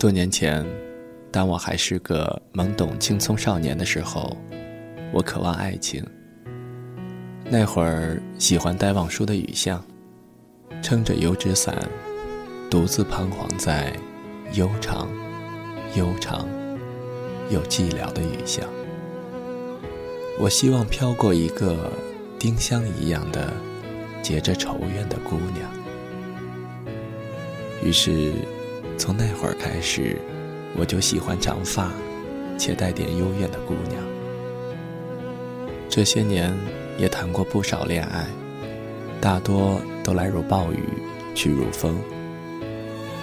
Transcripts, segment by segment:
多年前，当我还是个懵懂青葱少年的时候，我渴望爱情。那会儿喜欢戴望舒的《雨巷》，撑着油纸伞，独自彷徨在悠长、悠长又寂寥的雨巷。我希望飘过一个丁香一样的结着愁怨的姑娘。于是，从那会儿开始，我就喜欢长发且带点幽怨的姑娘。这些年。也谈过不少恋爱，大多都来如暴雨，去如风。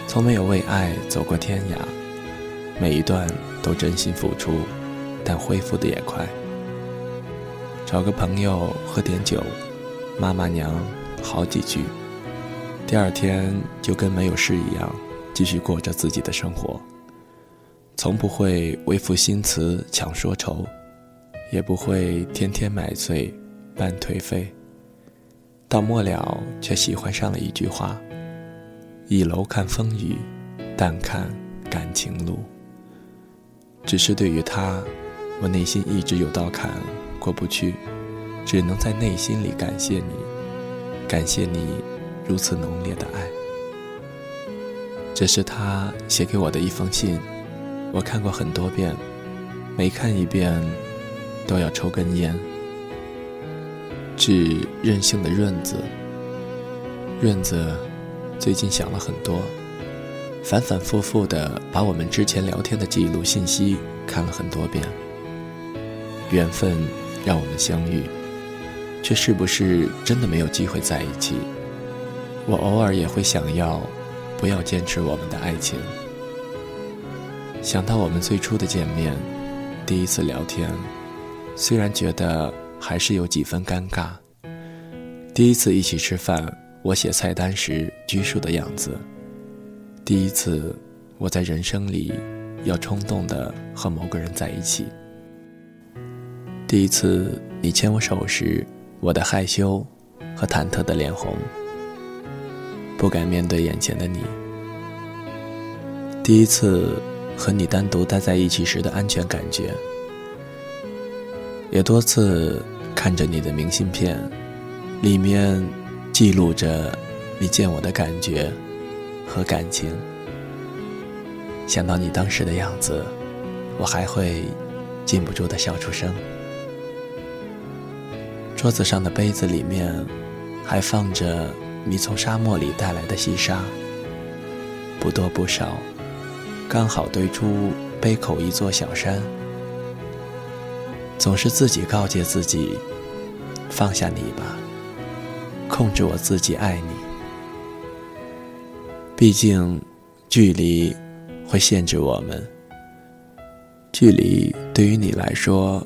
从没有为爱走过天涯，每一段都真心付出，但恢复的也快。找个朋友喝点酒，骂骂娘好几句，第二天就跟没有事一样，继续过着自己的生活。从不会为赋新词强说愁，也不会天天买醉。半颓废，到末了却喜欢上了一句话：“倚楼看风雨，淡看感情路。”只是对于他，我内心一直有道坎过不去，只能在内心里感谢你，感谢你如此浓烈的爱。这是他写给我的一封信，我看过很多遍，每看一遍都要抽根烟。致任性的润子，润子最近想了很多，反反复复的把我们之前聊天的记录信息看了很多遍。缘分让我们相遇，却是不是真的没有机会在一起？我偶尔也会想要，不要坚持我们的爱情。想到我们最初的见面，第一次聊天，虽然觉得。还是有几分尴尬。第一次一起吃饭，我写菜单时拘束的样子；第一次我在人生里要冲动的和某个人在一起；第一次你牵我手时，我的害羞和忐忑的脸红，不敢面对眼前的你；第一次和你单独待在一起时的安全感觉。也多次看着你的明信片，里面记录着你见我的感觉和感情。想到你当时的样子，我还会禁不住的笑出声。桌子上的杯子里面还放着你从沙漠里带来的细沙，不多不少，刚好堆出杯口一座小山。总是自己告诫自己，放下你吧，控制我自己爱你。毕竟，距离会限制我们。距离对于你来说，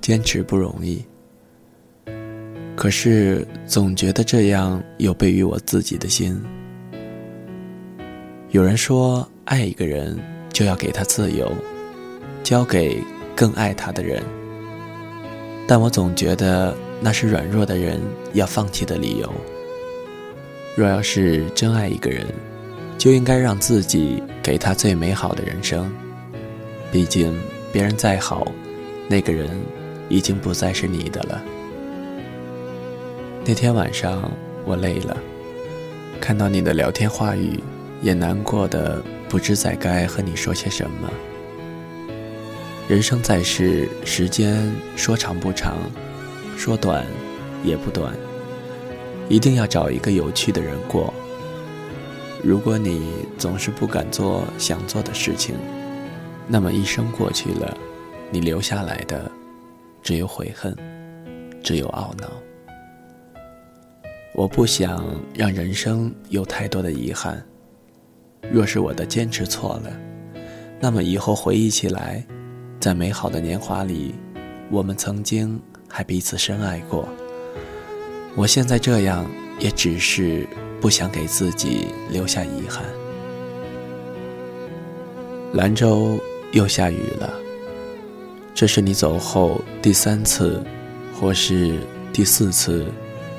坚持不容易。可是，总觉得这样有悖于我自己的心。有人说，爱一个人就要给他自由，交给更爱他的人。但我总觉得那是软弱的人要放弃的理由。若要是真爱一个人，就应该让自己给他最美好的人生。毕竟别人再好，那个人已经不再是你的了。那天晚上我累了，看到你的聊天话语，也难过的不知在该和你说些什么。人生在世，时间说长不长，说短也不短，一定要找一个有趣的人过。如果你总是不敢做想做的事情，那么一生过去了，你留下来的只有悔恨，只有懊恼。我不想让人生有太多的遗憾。若是我的坚持错了，那么以后回忆起来。在美好的年华里，我们曾经还彼此深爱过。我现在这样，也只是不想给自己留下遗憾。兰州又下雨了，这是你走后第三次，或是第四次，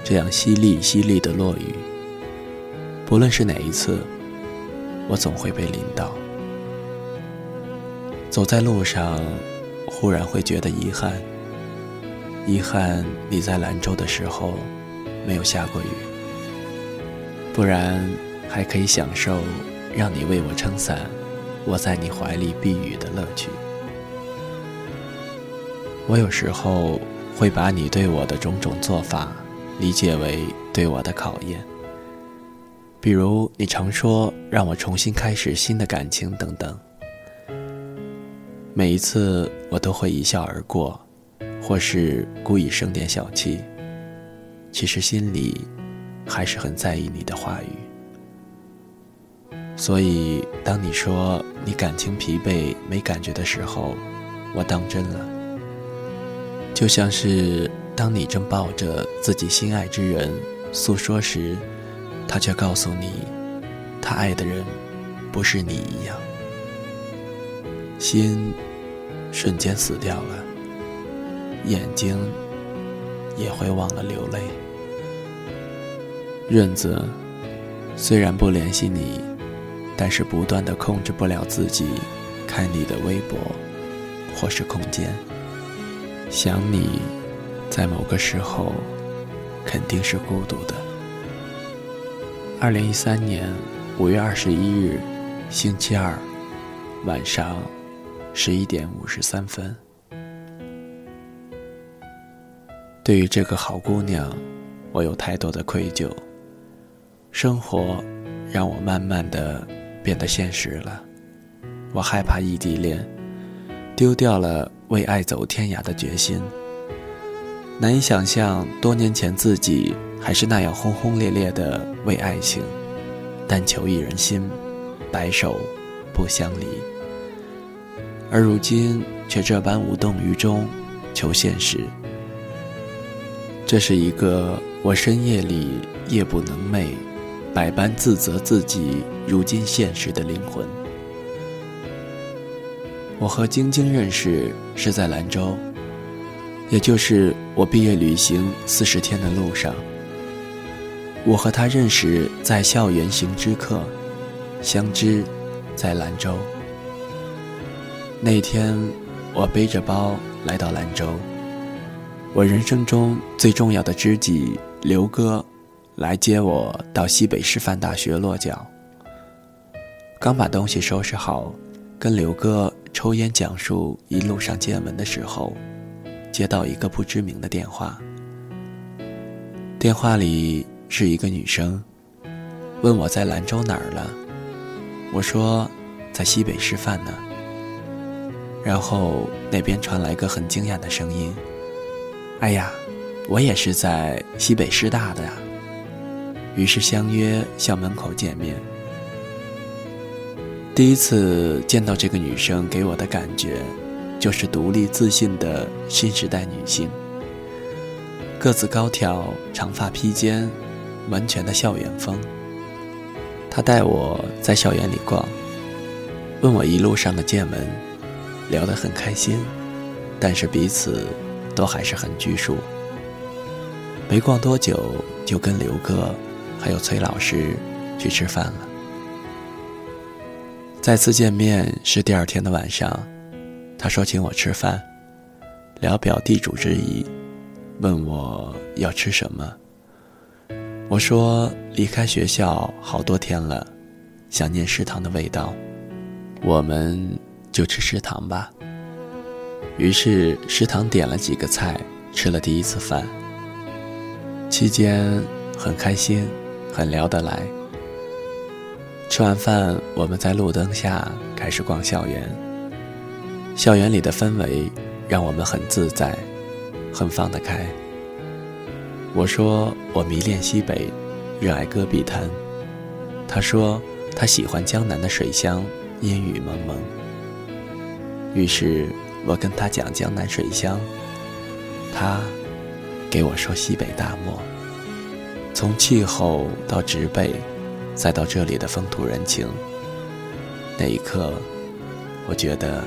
这样淅沥淅沥的落雨。不论是哪一次，我总会被淋到。走在路上，忽然会觉得遗憾。遗憾你在兰州的时候没有下过雨，不然还可以享受让你为我撑伞，我在你怀里避雨的乐趣。我有时候会把你对我的种种做法理解为对我的考验，比如你常说让我重新开始新的感情等等。每一次我都会一笑而过。或是故意生点小气，其实心里还是很在意你的话语。所以，当你说你感情疲惫、没感觉的时候，我当真了。就像是当你正抱着自己心爱之人诉说时，他却告诉你，他爱的人不是你一样，心瞬间死掉了。眼睛也会忘了流泪。润子虽然不联系你，但是不断的控制不了自己看你的微博或是空间。想你，在某个时候肯定是孤独的。二零一三年五月二十一日，星期二晚上十一点五十三分。对于这个好姑娘，我有太多的愧疚。生活让我慢慢的变得现实了。我害怕异地恋，丢掉了为爱走天涯的决心。难以想象多年前自己还是那样轰轰烈烈的为爱情，但求一人心，白首不相离。而如今却这般无动于衷，求现实。这是一个我深夜里夜不能寐，百般自责自己如今现实的灵魂。我和晶晶认识是在兰州，也就是我毕业旅行四十天的路上。我和他认识在校园行知课，相知在兰州。那天我背着包来到兰州。我人生中最重要的知己刘哥，来接我到西北师范大学落脚。刚把东西收拾好，跟刘哥抽烟讲述一路上见闻的时候，接到一个不知名的电话。电话里是一个女生，问我在兰州哪儿了。我说在西北师范呢。然后那边传来个很惊讶的声音。哎呀，我也是在西北师大的呀。于是相约校门口见面。第一次见到这个女生，给我的感觉就是独立自信的新时代女性。个子高挑，长发披肩，完全的校园风。她带我在校园里逛，问我一路上的见闻，聊得很开心，但是彼此。都还是很拘束。没逛多久，就跟刘哥还有崔老师去吃饭了。再次见面是第二天的晚上，他说请我吃饭，聊表地主之谊，问我要吃什么。我说离开学校好多天了，想念食堂的味道，我们就吃食堂吧。于是食堂点了几个菜，吃了第一次饭。期间很开心，很聊得来。吃完饭，我们在路灯下开始逛校园。校园里的氛围让我们很自在，很放得开。我说我迷恋西北，热爱戈壁滩。他说他喜欢江南的水乡，阴雨蒙蒙。于是。我跟他讲江南水乡，他给我说西北大漠。从气候到植被，再到这里的风土人情，那一刻，我觉得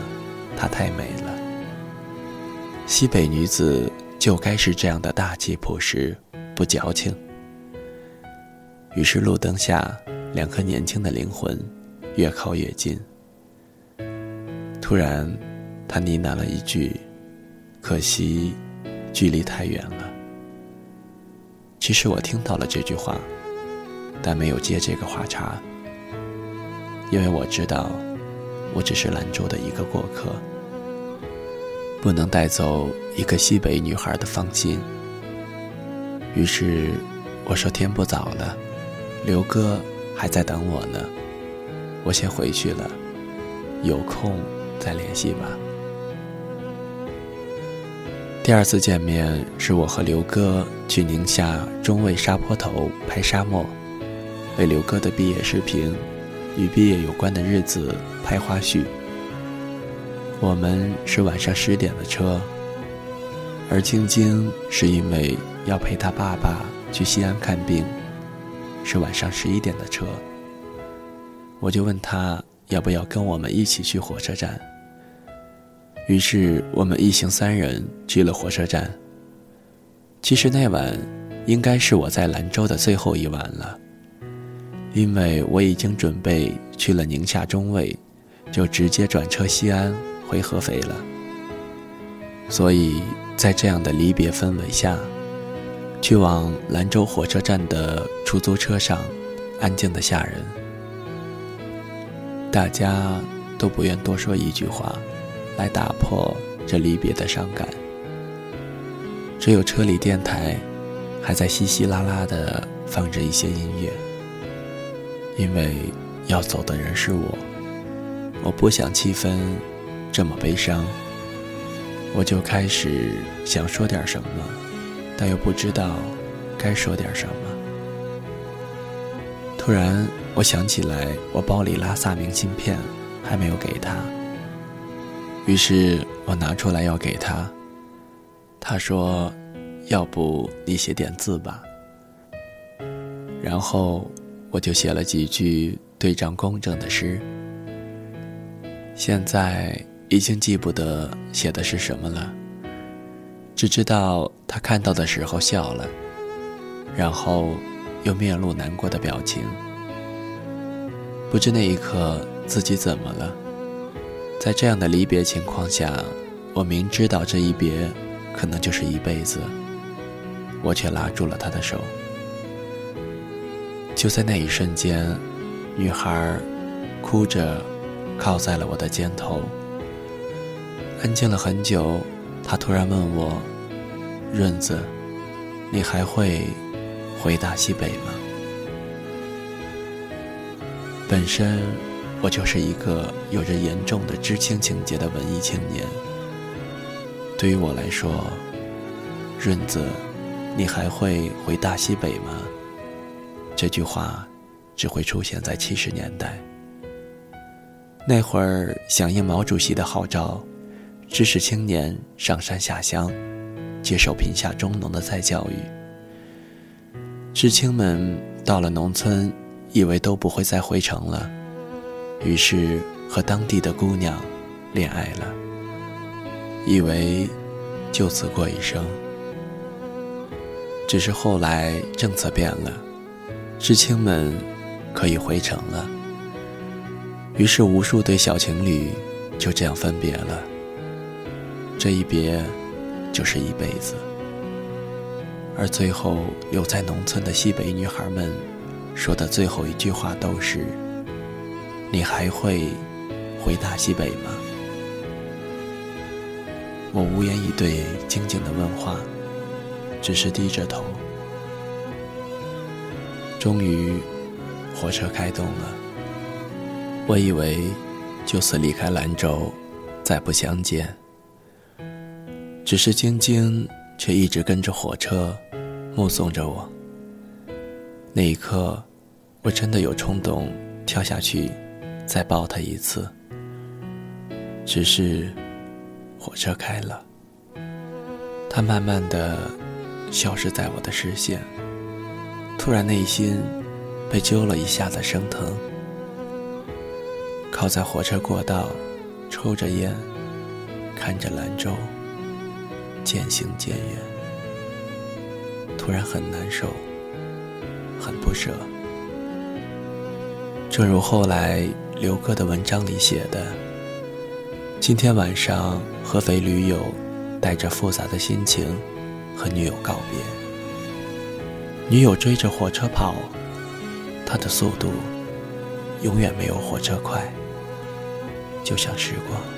她太美了。西北女子就该是这样的大气朴实，不矫情。于是路灯下，两颗年轻的灵魂越靠越近。突然，他呢喃了一句：“可惜，距离太远了。”其实我听到了这句话，但没有接这个话茬，因为我知道，我只是兰州的一个过客，不能带走一个西北女孩的芳心。于是，我说：“天不早了，刘哥还在等我呢，我先回去了，有空再联系吧。”第二次见面是我和刘哥去宁夏中卫沙坡头拍沙漠，为刘哥的毕业视频与毕业有关的日子拍花絮。我们是晚上十点的车，而晶晶是因为要陪她爸爸去西安看病，是晚上十一点的车。我就问他要不要跟我们一起去火车站。于是我们一行三人去了火车站。其实那晚应该是我在兰州的最后一晚了，因为我已经准备去了宁夏中卫，就直接转车西安回合肥了。所以在这样的离别氛围下，去往兰州火车站的出租车上，安静的吓人，大家都不愿多说一句话。来打破这离别的伤感。只有车里电台还在稀稀拉拉的放着一些音乐，因为要走的人是我，我不想气氛这么悲伤，我就开始想说点什么，但又不知道该说点什么。突然，我想起来，我包里拉萨明信片还没有给他。于是我拿出来要给他，他说：“要不你写点字吧。”然后我就写了几句对仗工整的诗。现在已经记不得写的是什么了，只知道他看到的时候笑了，然后又面露难过的表情。不知那一刻自己怎么了。在这样的离别情况下，我明知道这一别可能就是一辈子，我却拉住了他的手。就在那一瞬间，女孩哭着靠在了我的肩头。安静了很久，她突然问我：“润子，你还会回大西北吗？”本身。我就是一个有着严重的知青情节的文艺青年。对于我来说，润子，你还会回大西北吗？这句话只会出现在七十年代。那会儿响应毛主席的号召，知识青年上山下乡，接受贫下中农的再教育。知青们到了农村，以为都不会再回城了。于是和当地的姑娘恋爱了，以为就此过一生。只是后来政策变了，知青们可以回城了。于是无数对小情侣就这样分别了。这一别就是一辈子。而最后留在农村的西北女孩们说的最后一句话都是。你还会回大西北吗？我无言以对，静静的问话，只是低着头。终于，火车开动了。我以为就此离开兰州，再不相见。只是晶晶却一直跟着火车，目送着我。那一刻，我真的有冲动跳下去。再抱他一次，只是火车开了，他慢慢的消失在我的视线。突然内心被揪了一下子生疼，靠在火车过道，抽着烟，看着兰州渐行渐远，突然很难受，很不舍。正如后来。刘哥的文章里写的：“今天晚上，合肥驴友带着复杂的心情和女友告别。女友追着火车跑，她的速度永远没有火车快，就像时光。